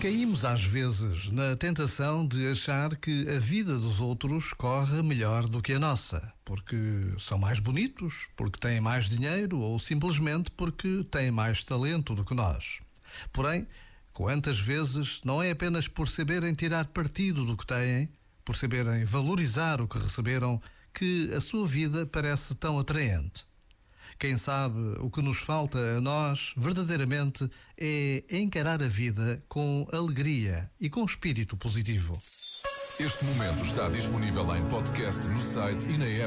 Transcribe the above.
Caímos às vezes na tentação de achar que a vida dos outros corre melhor do que a nossa, porque são mais bonitos, porque têm mais dinheiro ou simplesmente porque têm mais talento do que nós. Porém, quantas vezes não é apenas por saberem tirar partido do que têm, por saberem valorizar o que receberam, que a sua vida parece tão atraente? Quem sabe o que nos falta a nós, verdadeiramente, é encarar a vida com alegria e com espírito positivo. Este momento está disponível em podcast no site e na app.